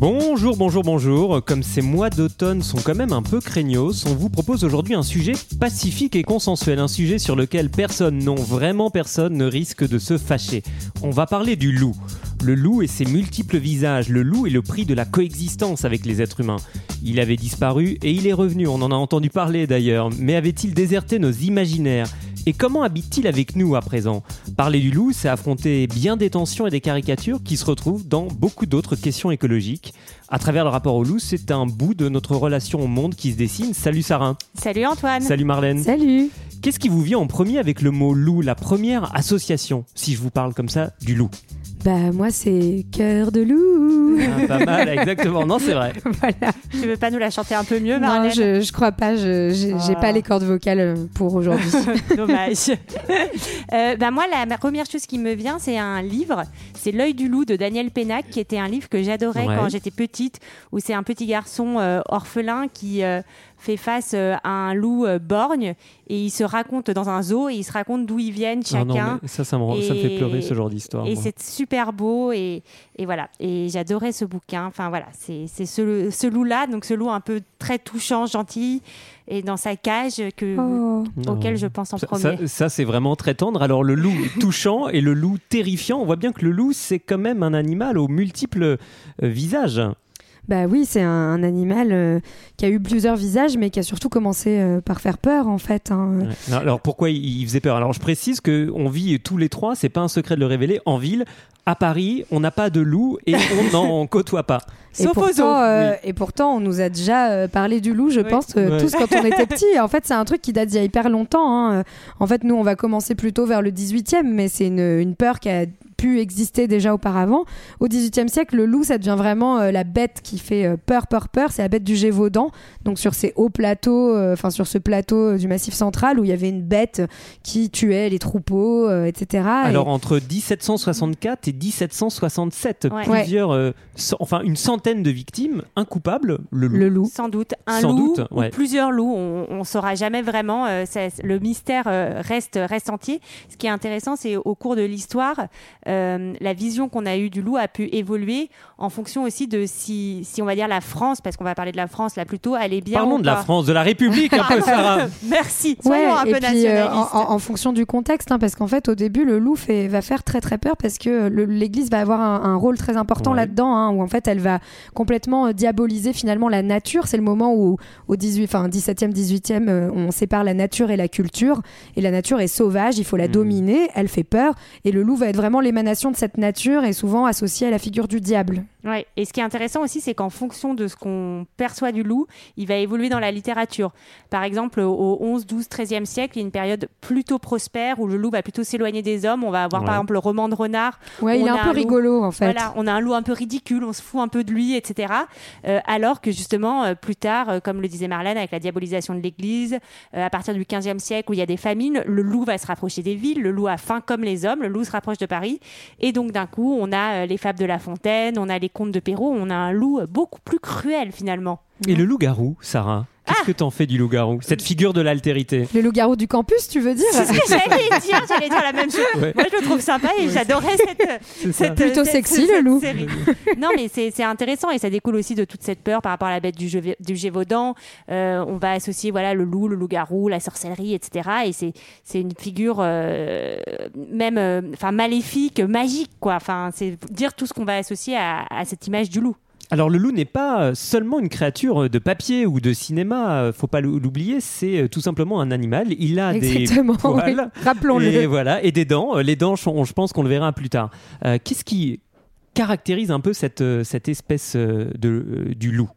Bonjour, bonjour, bonjour. Comme ces mois d'automne sont quand même un peu craignos, on vous propose aujourd'hui un sujet pacifique et consensuel, un sujet sur lequel personne, non vraiment personne, ne risque de se fâcher. On va parler du loup. Le loup et ses multiples visages, le loup est le prix de la coexistence avec les êtres humains. Il avait disparu et il est revenu, on en a entendu parler d'ailleurs, mais avait-il déserté nos imaginaires? Et comment habite-t-il avec nous à présent? Parler du loup, c'est affronter bien des tensions et des caricatures qui se retrouvent dans beaucoup d'autres questions écologiques. À travers le rapport au loup, c'est un bout de notre relation au monde qui se dessine. Salut Sarin. Salut Antoine. Salut Marlène. Salut. Qu'est-ce qui vous vient en premier avec le mot loup, la première association, si je vous parle comme ça, du loup? Bah moi c'est cœur de loup. Ah, Pas mal, exactement. Non, c'est vrai. voilà. Tu veux pas nous la chanter un peu mieux, Non, Marlène je, je crois pas. je- J'ai Ah. pas les cordes vocales euh, pour aujourd'hui. Dommage. Euh, bah moi, la ma première chose qui me vient, c'est un livre. C'est L'œil du loup de Daniel Pénac, qui était un livre que j'adorais Ouais. quand j'étais petite, où c'est un petit garçon euh, orphelin qui euh, fait face euh, à un loup euh, borgne et il se raconte dans un zoo et il se raconte d'où ils viennent Ah non, chacun. ça, ça me, rend- ça me fait pleurer ce genre d'histoire. Et c'est super beau et, et voilà. Et j'adorais ce bouquin. Enfin voilà, c'est c'est ce, ce loup-là, donc ce loup un peu très touchant, gentil, et dans sa cage que, Oh. Auquel je pense en Ça- premier. Ça, ça, c'est vraiment très tendre. Alors le loup touchant et le loup terrifiant, on voit bien que le loup c'est quand même un animal aux multiples euh, visages. Bah oui, c'est un, un animal euh, qui a eu plusieurs visages, mais qui a surtout commencé euh, par faire peur en fait. hein. Ouais. Alors pourquoi il, il faisait peur? Alors je précise que on vit tous les trois, c'est pas un secret de le révéler, en ville. À Paris, on n'a pas de loup et on n'en côtoie pas. Et Sauf pourtant, euh, et pourtant, on nous a déjà euh, parlé du loup, je Oui. pense, euh, Ouais. tous quand on était petits. En fait, c'est un truc qui date d'il y a hyper longtemps. hein. En fait, nous, on va commencer plutôt vers le 18e, mais c'est une, une peur qui a pu exister déjà auparavant. Au 18e siècle, le loup, ça devient vraiment euh, la bête qui fait euh, peur, peur, peur. C'est la bête du Gévaudan, donc sur ces hauts plateaux, euh, enfin sur ce plateau du Massif central où il y avait une bête qui tuait les troupeaux, euh, etc. Alors Et- entre 1764 et 1767, Ouais. plusieurs, euh, enfin une centaine de victimes, un coupable, le loup. le loup. Sans doute. Un Sans loup doute, ou ouais. plusieurs loups. On ne saura jamais vraiment. euh, le mystère euh, reste, reste entier. Ce qui est intéressant, c'est au cours de l'histoire, euh, la vision qu'on a eue du loup a pu évoluer en fonction aussi de si, si on va dire la France, parce qu'on va parler de la France là plutôt, elle est bien Parlons ou de la. France, de la République un peu, Sarah. Merci. Ouais, un et peu puis euh, en, en- en fonction du contexte, hein, parce qu'en fait, au début, le loup fait, va faire très très peur parce que l'Église va avoir un, un rôle très important Ouais. là-dedans, hein, où en fait, elle va complètement euh, diaboliser finalement la nature. C'est le moment où, au 18, enfin, 17e, 18e, euh, on sépare la nature et la culture, et la nature est sauvage, il faut la Mhm. dominer, elle fait peur, et le loup va être vraiment l'émanation de cette nature et souvent associé à la figure du diable. Ouais. Et ce qui est intéressant aussi, c'est qu'en fonction de ce qu'on perçoit du loup, il va évoluer dans la littérature. Par exemple, au 11, 12, 13e siècle, il y a une période plutôt prospère où le loup va plutôt s'éloigner des hommes. On va avoir Ouais. par exemple le roman de renard. Ouais, il On est a un peu un loup. rigolo en fait. Voilà, on a un loup un peu ridicule, on se fout un peu de lui, etc. Euh, alors que justement, euh, plus tard, euh, comme le disait Marlène, avec la diabolisation de l'Église, euh, à partir du 15e siècle où il y a des famines, le loup va se rapprocher des villes, le loup a faim comme les hommes, le loup se rapproche de Paris. Et donc d'un coup, on a euh, les fables de La Fontaine, on a les contes de Perrault, on a un loup beaucoup plus cruel finalement. Et le loup-garou, Sarah? Qu'est-ce que t'en fais du loup-garou Cette figure de l'altérité? Le loup-garou du campus, tu veux dire? C'est ce que j'allais dire, j'allais dire la même chose. Ouais. Moi, je le trouve sympa et j'adorais cette, cette- Plutôt cette- sexy, cette le loup. série. non, mais c'est c'est intéressant et ça découle aussi de toute cette peur par rapport à la bête du, Gév- du Gévaudan. Euh, on va associer voilà le loup, le loup-garou, la sorcellerie, etc. Et c'est c'est une figure euh, même euh, enfin maléfique, magique quoi. Enfin, c'est dire tout ce qu'on va associer à, à cette image du loup. Alors le loup n'est pas seulement une créature de papier ou de cinéma, euh, faut pas l'ou- l'oublier, c'est euh, tout simplement un animal. Il a Exactement. des poils oui. Rappelons-le. et voilà et des dents. Euh, Les dents, je pense qu'on le verra plus tard. Euh, Qu'est-ce qui caractérise un peu cette, cette espèce de, du loup?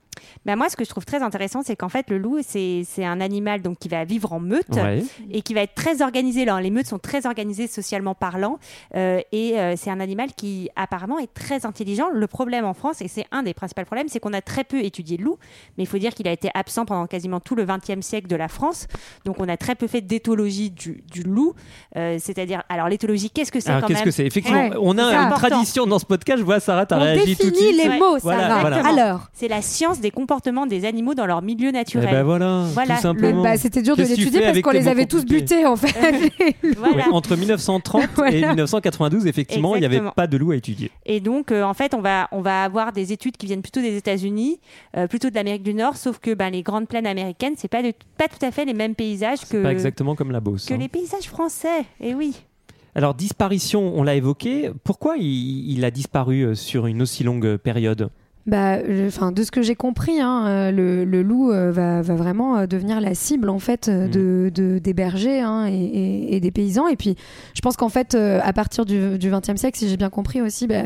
Ben moi, ce que je trouve très intéressant, c'est qu'en fait, le loup, c'est c'est un animal donc qui va vivre en meute Ouais. et qui va être très organisé. Là, les meutes sont très organisées socialement parlant, euh, et euh, c'est un animal qui apparemment est très intelligent. Le problème en France, et c'est un des principaux problèmes, c'est qu'on a très peu étudié le loup, mais il faut dire qu'il a été absent pendant quasiment tout le XXe siècle de la France, donc on a très peu fait d'éthologie du, du loup, Euh, c'est-à-dire, alors l'éthologie, qu'est-ce que c'est Alors quand qu'est-ce même que c'est? Effectivement, Ouais, on a une important. tradition dans ce podcast. Je vois Sarah, t'as On réagi tout de définit suite. les Ouais. mots, Voilà, Sarah. voilà. Alors, C'est la science des comportements des animaux dans leur milieu Eh naturel. ben voilà, Voilà, tout simplement. bah, c'était dur de l'étudier parce qu'on les avait tous butés en fait. Voilà. Oui, entre 1930 et Voilà. 1992, effectivement, il n'y avait pas de loup à étudier. Et donc, euh, en fait, on va, on va avoir des études qui viennent plutôt des États-Unis, euh, plutôt de l'Amérique du Nord, sauf que ben, les grandes plaines américaines, c'est pas, de- pas tout à fait les mêmes paysages que, pas exactement comme la Beauce. que hein. les paysages français. Et oui. Alors, disparition, on l'a évoqué. Pourquoi il, il a disparu euh, sur une aussi longue période? Bah, enfin, de ce que j'ai compris, hein, euh, le, le loup euh, va, va vraiment euh, devenir la cible en fait euh, de, de- des bergers hein, et, et- et des paysans. Et puis, je pense qu'en fait, à partir du XXe siècle, si j'ai bien compris aussi, bah,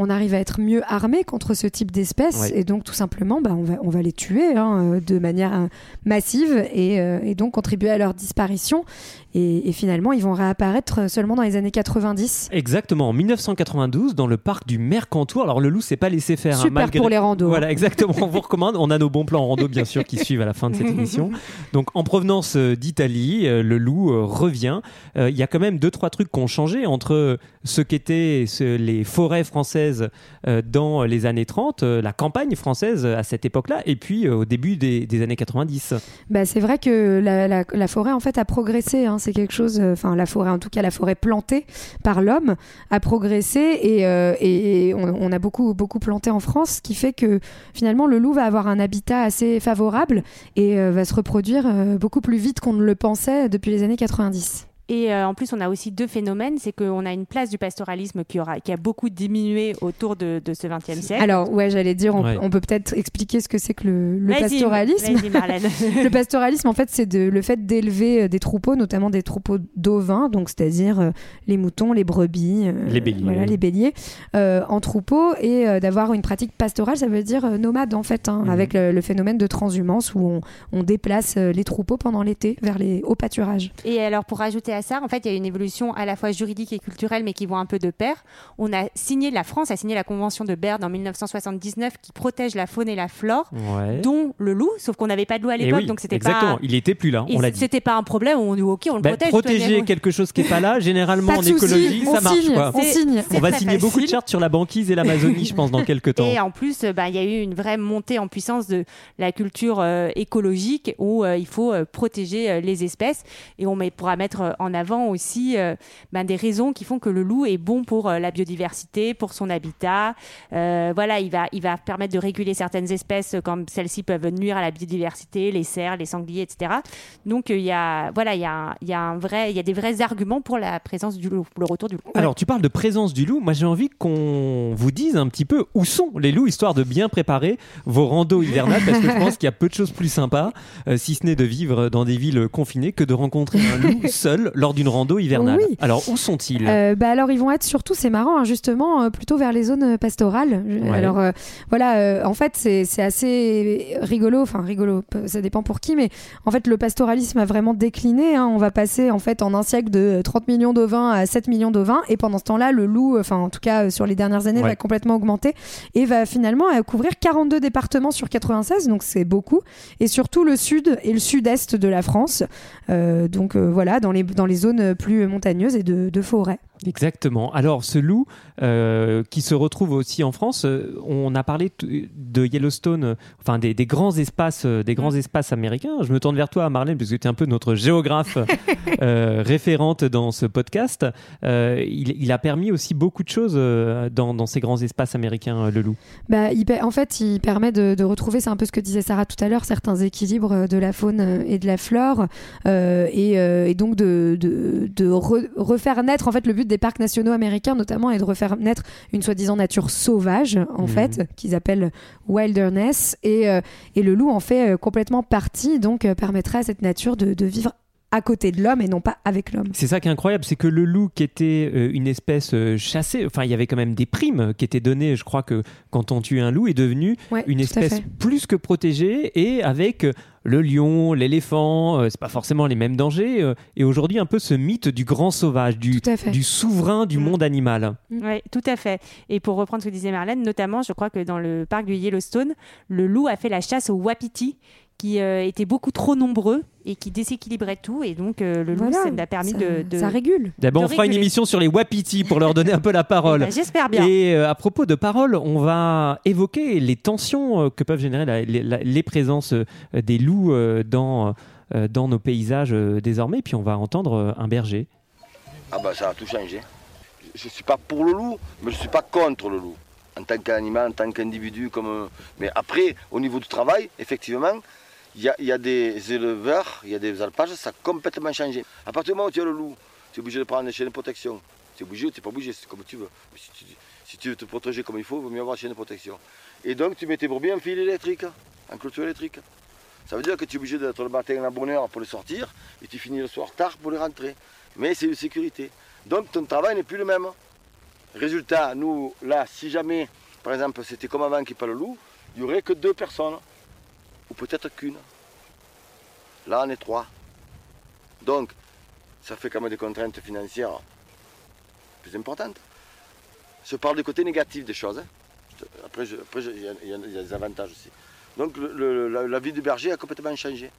on arrive à être mieux armé contre ce type d'espèces. Ouais. Et donc, tout simplement, bah, on, va, on va les tuer hein, euh, de manière euh, massive et, euh, et donc contribuer à leur disparition. Et, et finalement, ils vont réapparaître seulement dans les années 90. Exactement, en 1992, dans le parc du Mercantour. Alors, le loup s'est pas laissé faire. hein, Super malgré- pour les randos. hein. Voilà, exactement. On vous recommande. On a nos bons plans en rando, bien sûr, qui suivent à la fin de cette émission. Donc, en provenance d'Italie, le loup revient. Euh, Il y a quand même deux, trois trucs qui ont changé entre ce qu'étaient les forêts françaises euh, dans les années 30, euh, la campagne française à cette époque-là, et puis euh, au début des, des années 90. Bah, c'est vrai que la, forêt en fait a progressé. hein. C'est quelque chose, euh, enfin la forêt, en tout cas la forêt plantée par l'homme a progressé et, euh, on, a beaucoup beaucoup planté en France, ce qui fait que finalement le loup va avoir un habitat assez favorable et euh, va se reproduire euh, beaucoup plus vite qu'on ne le pensait depuis les années 90. Et euh, en plus, on a aussi deux phénomènes. C'est qu'on a une place du pastoralisme qui, aura, qui a beaucoup diminué autour de, de ce XXe siècle. Alors ouais, j'allais dire, on, Ouais. on peut peut-être expliquer ce que c'est que le, le pastoralisme. Le pastoralisme, en fait, c'est de- le fait d'élever euh, des troupeaux, notamment des troupeaux d'ovins, donc c'est-à-dire euh, les moutons, les brebis, euh, Les béliers. voilà, les béliers, euh, en troupeaux et euh, d'avoir une pratique pastorale, ça veut dire euh, nomade en fait, hein, Mhm. avec le, le phénomène de transhumance où on, on déplace les troupeaux pendant l'été vers les hauts pâturages. Et alors, pour rajouter à ça, en fait, il y a une évolution à la fois juridique et culturelle, mais qui vont un peu de pair. On a signé, la France a signé la Convention de Berne en 1979 qui protège la faune et la flore, Ouais. dont le loup, sauf qu'on n'avait pas de loup à Et l'époque, oui, donc c'était exactement. pas. Il était plus là, on l'a dit. C'était pas un problème, on dit ok, on le Bah, protège. protéger quelque chose qui est pas là, généralement Pas en écologie, on ça marche signe, quoi. on signe. On va signer beaucoup de chartes sur la banquise et l'Amazonie, je pense, dans quelques temps. Et en plus, bah, il y a eu une vraie montée en puissance de la culture euh, écologique où euh, il faut euh, protéger euh, les espèces. Et on met- pourra mettre euh, en avant aussi euh, ben, des raisons qui font que le loup est bon pour euh, la biodiversité, pour son habitat. Euh, voilà, il va, il va permettre de réguler certaines espèces quand celles-ci peuvent nuire à la biodiversité, les cerfs, les sangliers, etc. Donc il y a, voilà, il y a, il y a un vrai, il y a des vrais arguments pour la présence du loup, le retour du loup. Alors, tu parles de présence du loup. Moi, j'ai envie qu'on vous dise un petit peu où sont les loups, histoire de bien préparer vos randos hivernales, parce que je pense qu'il y a peu de choses plus sympas, euh, si ce n'est de vivre dans des villes confinées, que de rencontrer un loup seul lors d'une rando hivernale. Oui. Alors, où sont-ils? Euh, bah alors ils vont être surtout, c'est marrant, hein, justement, euh, plutôt vers les zones euh, pastorales. Ouais. Alors euh, voilà, en fait c'est assez rigolo, enfin rigolo, ça dépend pour qui, mais en fait le pastoralisme a vraiment décliné. hein. On va passer en fait en un siècle de 30 millions d'ovins à 7 millions d'ovins, et pendant ce temps-là, le loup, enfin en tout cas sur les dernières années, Ouais. va complètement augmenter et va finalement couvrir 42 départements sur 96, donc c'est beaucoup, et surtout le sud et le sud-est de la France. Donc voilà, dans les, dans les zones plus montagneuses et de, de forêt. Exactement. Alors, ce loup euh, qui se retrouve aussi en France, euh, on a parlé de Yellowstone, euh, enfin des, des grands espaces, des grands espaces américains. Je me tourne vers toi, Marlène, parce que tu es un peu notre géographe référente dans ce podcast. Il, il a permis aussi beaucoup de choses dans, dans ces grands espaces américains, le loup. Bah, il en fait, il permet de, de retrouver, c'est un peu ce que disait Sarah tout à l'heure, certains équilibres de la faune et de la flore, et, et donc de, de, de re- refaire naître. En fait, le but des parcs nationaux américains, notamment, est de refaire naître une soi-disant nature sauvage, en Mhm. fait, qu'ils appellent wilderness, et, euh, et le loup en fait euh, complètement partie, donc euh, permettrait à cette nature de, de vivre à côté de l'homme et non pas avec l'homme. C'est ça qui est incroyable, c'est que le loup qui était euh, une espèce euh, chassée, enfin il y avait quand même des primes qui étaient données, je crois que quand on tue un loup est devenu Ouais, une espèce plus que protégée et avec euh, le lion, l'éléphant, euh, c'est pas forcément les mêmes dangers euh, et aujourd'hui un peu ce mythe du grand sauvage, du, Tout à fait. du souverain du Mm. monde animal. Oui, tout à fait. Et pour reprendre ce que disait Marlène, notamment, je crois que dans le parc du Yellowstone, le loup a fait la chasse aux wapitis qui euh, étaient beaucoup trop nombreux et qui déséquilibraient tout. Et donc, euh, le loup, Voilà, ça nous a permis ça, de, de- ça régule. D'abord on fera une émission sur les wapitis pour leur donner un peu la parole. Eh ben, J'espère bien. Et euh, à propos de paroles, on va évoquer les tensions euh, que peuvent générer la- les, la- les présences euh, des loups euh, dans, euh, dans nos paysages euh, désormais. Puis on va entendre euh, un berger. Ah bah ça a tout changé. Je ne suis pas pour le loup, mais je ne suis pas contre le loup. En tant qu'animal, en tant qu'individu. Comme... Mais après, au niveau du travail, effectivement, il y a, des éleveurs, il y a des alpages, ça a complètement changé. À partir du moment où tu as le loup, tu es obligé de prendre des chaînes de protection. Tu es obligé ou tu n'es pas obligé, c'est comme tu veux. Si, tu, veux te protéger comme il faut, il vaut mieux avoir une chaîne de protection. Et donc tu mets tes brebis en fil électrique, en clôture électrique. Ça veut dire que tu es obligé d'être le matin à bonne heure pour les sortir et tu finis le soir tard pour les rentrer. Mais c'est une sécurité. Donc ton travail n'est plus le même. Résultat, nous, là, si jamais, par exemple, c'était comme avant qu'il n'y ait pas le loup, il n'y aurait que deux personnes. Ou peut-être qu'une. Là, on est trois. Donc, ça fait quand même des contraintes financières plus importantes. Je parle du côté négatif des choses. Après, il y, a- des avantages aussi. Donc, la, vie du berger a complètement changé.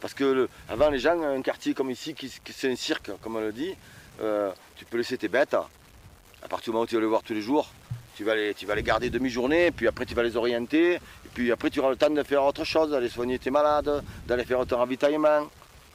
Parce que avant, les gens, un quartier comme ici, qui, qui- c'est un cirque, comme on le dit, euh, tu peux laisser tes bêtes. À partir du moment où tu vas les voir tous les jours, tu vas les, tu vas les garder demi-journée, puis après tu vas les orienter, et puis après tu auras le temps de faire autre chose, d'aller soigner tes malades, d'aller faire ton ravitaillement,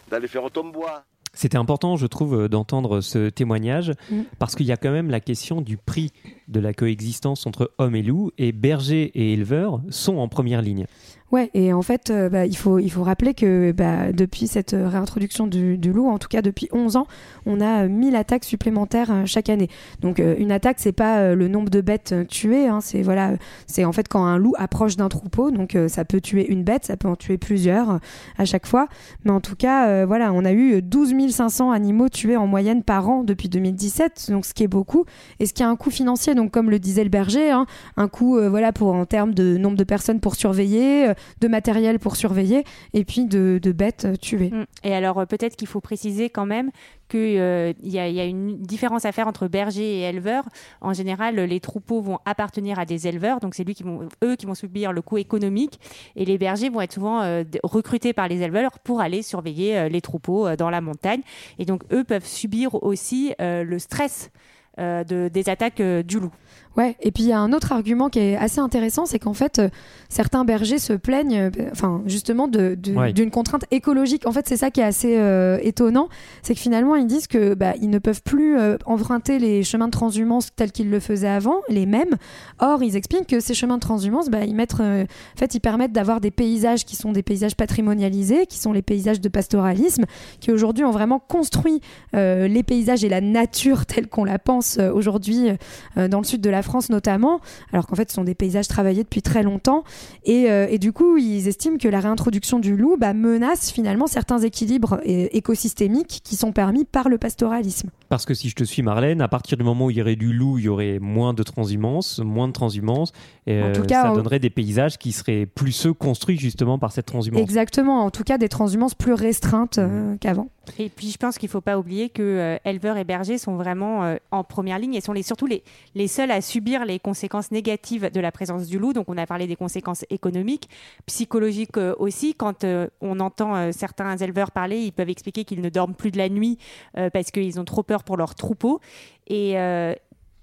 d'aller faire ton bois. C'était important, je trouve, euh, d'entendre ce témoignage Mm. parce qu'il y a quand même la question du prix de la coexistence entre hommes et loups et bergers et éleveurs sont en première ligne. Ouais, et en fait, euh, bah, il, faut, il faut rappeler que bah, depuis cette euh, réintroduction du, loup, en tout cas depuis 11 ans, on a euh, 1000 attaques supplémentaires euh, chaque année. Donc euh, une attaque, c'est pas euh, le nombre de bêtes euh, tuées, hein, c'est voilà, euh, c'est en fait quand un loup approche d'un troupeau, donc euh, ça peut tuer une bête, ça peut en tuer plusieurs euh, à chaque fois. Mais en tout cas, euh, voilà, on a eu 12 500 animaux tués en moyenne par an depuis 2017, donc ce qui est beaucoup, et ce qui a un coût financier, donc comme le disait le berger, hein, un coût euh, voilà pour en termes de nombre de personnes pour surveiller, euh, de matériel pour surveiller, et puis de, bêtes euh, tuées. Mm. Et alors euh, peut-être qu'il faut préciser quand même qu'il y, a- il y a une différence à faire entre berger et éleveur. En général, les troupeaux vont appartenir à des éleveurs, donc c'est lui qui vont, eux qui vont subir le coût économique, et les bergers vont être souvent euh, recrutés par les éleveurs pour aller surveiller euh, les troupeaux euh, dans la montagne. Et donc eux peuvent subir aussi euh, le stress euh, de, des attaques euh, du loup. Ouais, et puis il y a un autre argument qui est assez intéressant, c'est qu'en fait, euh, certains bergers se plaignent, euh, enfin justement, de- de- Ouais. d'une contrainte écologique. En fait, c'est ça qui est assez euh, étonnant, c'est que finalement, ils disent que bah, ils ne peuvent plus emprunter les chemins de transhumance tels qu'ils le faisaient avant, les mêmes. Or, ils expliquent que ces chemins de transhumance, bah, ils mettent, en fait, ils permettent d'avoir des paysages qui sont des paysages patrimonialisés, qui sont les paysages de pastoralisme, qui aujourd'hui ont vraiment construit les paysages et la nature telle qu'on la pense aujourd'hui dans le sud de la France notamment, alors qu'en fait ce sont des paysages travaillés depuis très longtemps. Et, euh, et du coup, ils estiment que la réintroduction du loup bah, menace finalement certains équilibres euh, écosystémiques qui sont permis par le pastoralisme. Parce que si je te suis Marlène, à partir du moment où il y aurait du loup, il y aurait moins de transhumance, moins de transhumance, et En euh, tout cas, ça donnerait des paysages qui seraient plus ceux construits justement par cette transhumance. Exactement, en tout cas des transhumances plus restreintes euh, qu'avant. Et puis je pense qu'il ne faut pas oublier que euh, éleveurs et bergers sont vraiment euh, en première ligne et sont les, surtout les, les seuls à subir les conséquences négatives de la présence du loup. Donc on a parlé des conséquences économiques, psychologiques euh, aussi. Quand euh, on entend euh, certains éleveurs parler, ils peuvent expliquer qu'ils ne dorment plus de la nuit euh, parce qu'ils ont trop peur pour leurs troupeaux. Et, euh,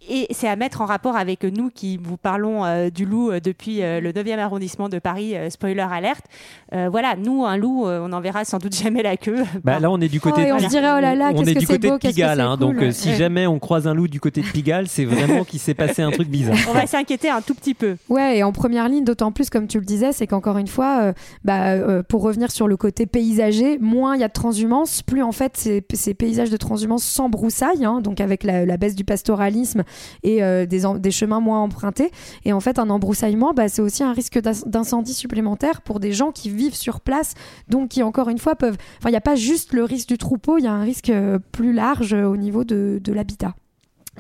et c'est à mettre en rapport avec nous qui vous parlons euh, du loup euh, depuis euh, le 9e arrondissement de Paris, euh, spoiler alerte. Euh, voilà, nous, un loup, euh, on n'en verra sans doute jamais la queue. Bah, là, on est du côté Oh, de on se dirait, oh là là, on est que du côté beau, de Pigalle, hein, cool. donc euh, si Ouais. jamais on croise un loup du côté de Pigalle, c'est vraiment qu'il s'est passé un truc bizarre. on va s'inquiéter un tout petit peu. Ouais, et en première ligne, d'autant plus, comme tu le disais, c'est qu'encore une fois, euh, bah, euh, pour revenir sur le côté paysager, moins il y a de transhumance, plus en fait ces, ces paysages de transhumance s'embroussaillent, hein, donc avec la, la baisse du pastoralisme et des, des, chemins moins empruntés. Et en fait, un embroussaillement, bah, c'est aussi un risque d'incendie supplémentaire pour des gens qui vivent sur place, donc qui encore une fois peuvent. Enfin, il n'y a pas juste le risque du troupeau, il y a un risque plus large au niveau de, de l'habitat.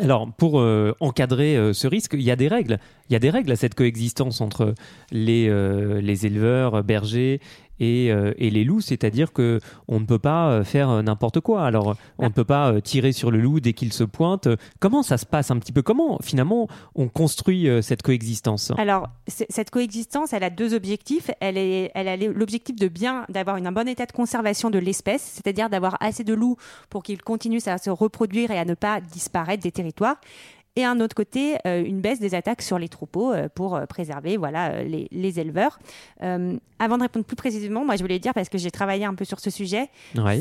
Alors, pour euh, encadrer euh, ce risque, il y a des règles. Il y a des règles à cette coexistence entre les, euh, les éleveurs, bergers euh, et, les loups, c'est-à-dire que on ne peut pas euh, faire euh, n'importe quoi. Alors, on ne peut pas tirer sur le loup dès qu'il se pointe. Comment ça se passe un petit peu? Comment finalement on construit cette coexistence? Alors, cette coexistence, elle a deux objectifs. Elle, est, elle a l'objectif de bien, d'avoir un bon état de conservation de l'espèce, c'est-à-dire d'avoir assez de loups pour qu'ils continuent à se reproduire et à ne pas disparaître des territoires et un autre côté, euh, une baisse des attaques sur les troupeaux euh, pour euh, préserver voilà, les, éleveurs. avant de répondre plus précisément, moi je voulais dire, parce que j'ai travaillé un peu sur ce sujet,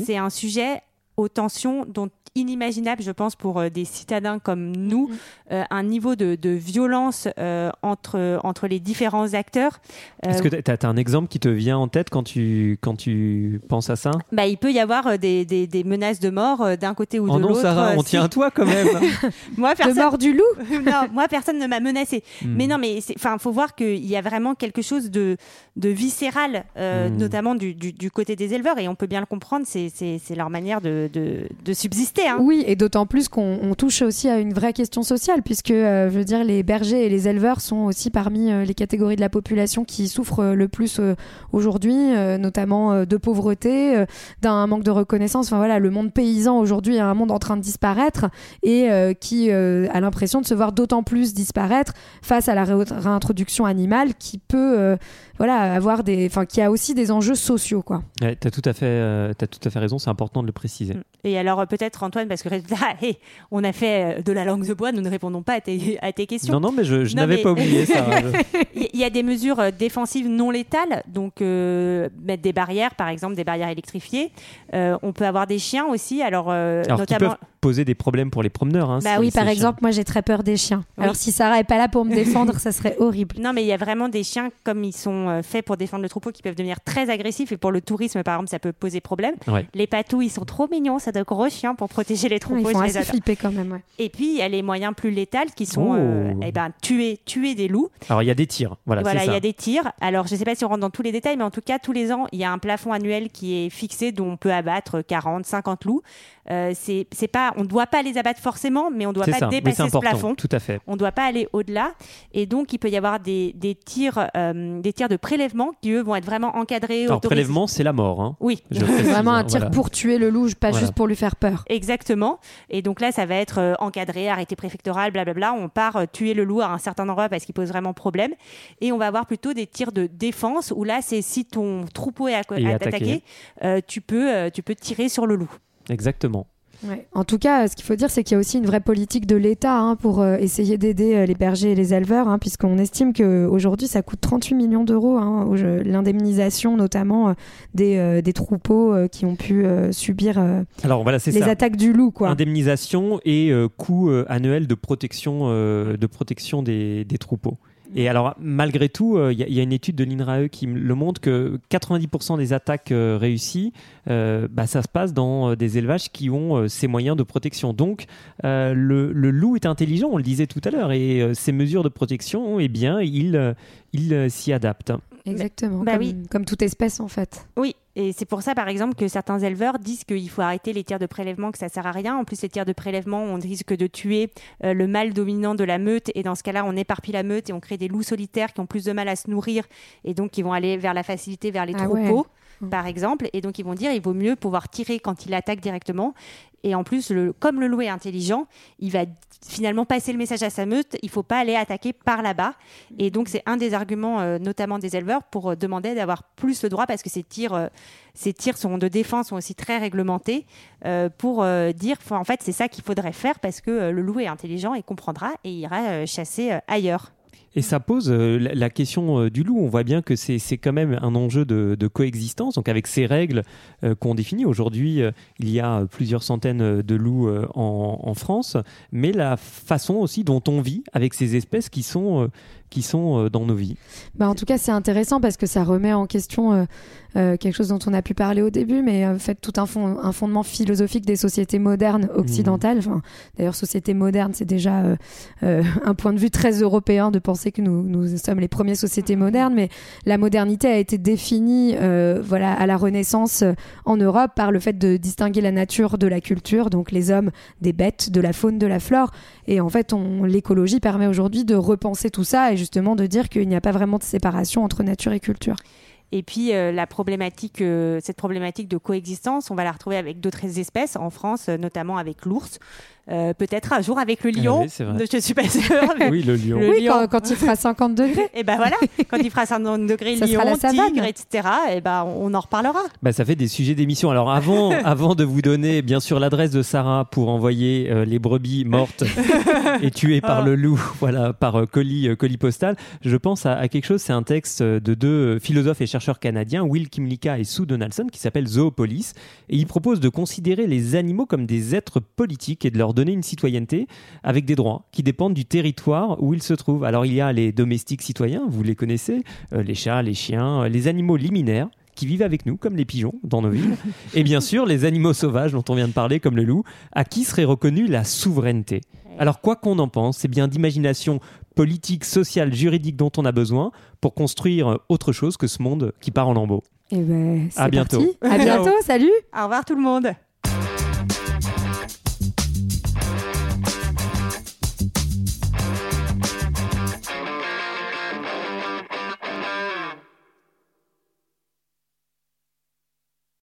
c'est un sujet aux tensions dont inimaginable, je pense, pour euh, des citadins comme nous, mm-hmm. euh, un niveau de, violence euh, entre, entre les différents acteurs. Est-ce que tu as, un exemple qui te vient en tête quand tu, quand tu penses à ça? Bah, Il peut y avoir des, des, menaces de mort d'un côté ou oh de l'autre. non, Sarah, on tient à toi quand même. moi, personne... De mort du loup? Non, moi, personne ne m'a menacé. Hmm. Mais non, mais il faut voir qu'il y a vraiment quelque chose de, de viscéral, hmm. notamment du, du, côté des éleveurs, et on peut bien le comprendre, c'est leur manière de, de, de subsister. Hein. Oui, et d'autant plus qu'on touche aussi à une vraie question sociale, puisque euh, je veux dire, les bergers et les éleveurs sont aussi parmi euh, les catégories de la population qui souffrent euh, le plus aujourd'hui, notamment de pauvreté, d'un manque de reconnaissance. Enfin voilà, le monde paysan aujourd'hui est un monde en train de disparaître et qui a l'impression de se voir d'autant plus disparaître face à la réintroduction animale qui peut voilà, avoir des, enfin, qui a aussi des enjeux sociaux, quoi. Ouais, as tout à fait, euh, as tout à fait raison. C'est important de le préciser. Mm. Et alors peut-être Antoine, parce que on a fait euh, de la langue de bois, nous ne répondons pas à tes, à tes questions. Non, non, mais je, n'avais pas oublié ça. Il y a des mesures euh, défensives non létales, donc mettre des barrières, par exemple des barrières électrifiées. on peut avoir des chiens aussi, alors, alors notamment poser des problèmes pour les promeneurs. Hein, bah oui, par exemple, moi j'ai très peur des chiens. Alors si Sarah est pas là pour me défendre, ça serait horrible. Non, mais il y a vraiment des chiens comme ils sont euh, faits pour défendre le troupeau qui peuvent devenir très agressifs et pour le tourisme par exemple ça peut poser problème. Les patous ils sont trop mignons, c'est de gros chiens pour protéger les troupeaux. ils font assez flipper quand même. Et puis il y a les moyens plus létals qui sont euh, oh. eh ben, tuer, tuer des loups. Alors il y a des tirs. Voilà, voilà il y a des tirs. Alors je sais pas si on rentre dans tous les détails, mais en tout cas tous les ans il y a un plafond annuel qui est fixé dont on peut abattre 40, 50 loups. Euh, c'est pas, on ne doit pas les abattre forcément, mais on ne doit pas dépasser ce plafond. Tout à fait. On ne doit pas aller au-delà. Et donc, il peut y avoir des, des tirs, euh, des tirs de prélèvement qui, eux, vont être vraiment encadrés. Alors, prélèvement, c'est la mort. Hein. Oui. C'est vraiment un tir pour tuer le loup, pas juste pour lui faire peur. Exactement. Et donc là, ça va être euh, encadré, arrêté préfectoral, blablabla. On part tuer le loup à un certain endroit parce qu'il pose vraiment problème. Et on va avoir plutôt des tirs de défense où là, c'est si ton troupeau est, attaqué, tu, peux, tu peux tirer sur le loup. Exactement. En tout cas, ce qu'il faut dire, c'est qu'il y a aussi une vraie politique de l'État hein, pour euh, essayer d'aider euh, les bergers et les éleveurs, hein, puisqu'on estime qu'aujourd'hui, ça coûte 38 millions d'euros, hein, l'indemnisation notamment euh, des, des, troupeaux qui ont pu subir Alors, voilà, les attaques du loup. Quoi. Indemnisation et coût annuel de protection, de protection des, des troupeaux. Et alors, malgré tout, il euh, y, a une étude de l'INRAE qui le montre que 90% des attaques euh, réussies, euh, bah, ça se passe dans des élevages qui ont ces moyens de protection. Donc, le, loup est intelligent, on le disait tout à l'heure, et ces mesures de protection, eh bien, il, il s'y adapte. Exactement, bah, comme, oui. comme toute espèce en fait. Oui, et c'est pour ça, par exemple, que certains éleveurs disent qu'il faut arrêter les tirs de prélèvement, que ça sert à rien. En plus, les tirs de prélèvement, on risque de tuer euh, le mâle dominant de la meute. Et dans ce cas-là, on éparpille la meute et on crée des loups solitaires qui ont plus de mal à se nourrir et donc qui vont aller vers la facilité, vers les ah troupeaux. Par exemple. Et donc, ils vont dire il vaut mieux pouvoir tirer quand il attaque directement. Et en plus, comme le loup est intelligent, il va finalement passer le message à sa meute il faut pas aller attaquer par là-bas. Et donc, c'est un des arguments, euh, notamment des éleveurs, pour euh, demander d'avoir plus le droit parce que ces tirs, euh, ces tirs sont de défense sont aussi très réglementés pour dire en fait, c'est ça qu'il faudrait faire parce que le loup est intelligent et comprendra et ira chasser ailleurs. Et ça pose euh, la, question euh, du loup. On voit bien que c'est quand même un enjeu de, coexistence. Donc avec ces règles euh, qu'on définit aujourd'hui, il y a plusieurs centaines de loups en, France, mais la façon aussi dont on vit avec ces espèces qui sont qui sont euh, dans nos vies. Bah, en tout cas, c'est intéressant parce que ça remet en question euh, euh, quelque chose dont on a pu parler au début, mais en fait, tout un, fond, un fondement philosophique des sociétés modernes occidentales. Enfin, D'ailleurs, société moderne, c'est déjà euh, euh, un point de vue très européen de penser que nous, nous sommes les premières sociétés modernes, mais la modernité a été définie euh, voilà, à la Renaissance euh, en Europe par le fait de distinguer la nature de la culture, donc les hommes des bêtes, de la faune, de la flore. Et en fait, l'écologie permet aujourd'hui de repenser tout ça et justement de dire qu'il n'y a pas vraiment de séparation entre nature et culture. Et puis euh, la problématique, euh, cette problématique de coexistence, on va la retrouver avec d'autres espèces en France, euh, notamment avec l'ours, euh, peut-être un jour avec le lion. Ah oui, vrai. Je suis pas sûre. mais- Oui, le lion. Le oui, lion. quand, quand il fera 50 degrés. Et ben voilà, quand il fera 50 degrés, Ça lion, sera la savane. tigre, etc. Et ben on en reparlera. Bah, ça fait des sujets d'émission. Alors avant, avant de vous donner bien sûr l'adresse de Sarah pour envoyer euh, les brebis mortes et tuées par Ah. le loup, voilà, par euh, colis, euh, colis postal, je pense à, à quelque chose. C'est un texte de deux philosophes et chercheurs canadiens, Will Kimlicka et Sue Donaldson, qui s'appelle Zoopolis, et ils proposent de considérer les animaux comme des êtres politiques et de leur donner une citoyenneté avec des droits qui dépendent du territoire où ils se trouvent. Alors il y a les domestiques citoyens, vous les connaissez, euh, les chats, les chiens, euh, les animaux liminaires qui vivent avec nous, comme les pigeons, dans nos villes. Et bien sûr, les animaux sauvages dont on vient de parler, comme le loup, à qui serait reconnue la souveraineté. Alors, quoi qu'on en pense, c'est bien d'imagination politique, sociale, juridique dont on a besoin pour construire autre chose que ce monde qui part en lambeaux. Et ben, À bientôt. parti. À bientôt, salut Au revoir tout le monde.